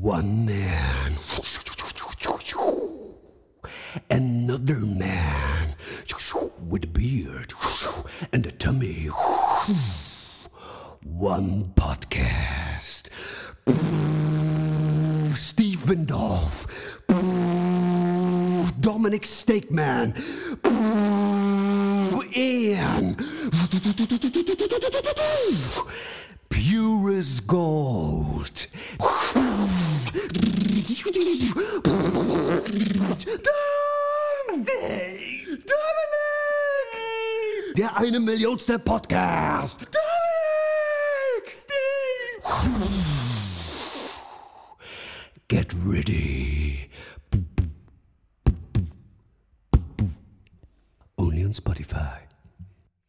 One man. Another man with a beard and a tummy. One podcast. Steve Windolf. Dominik Stegmann. Ian. Pure as gold. Dominic! Der eine Millionste Podcast. Dominic! Steve! Get ready. Only on Spotify.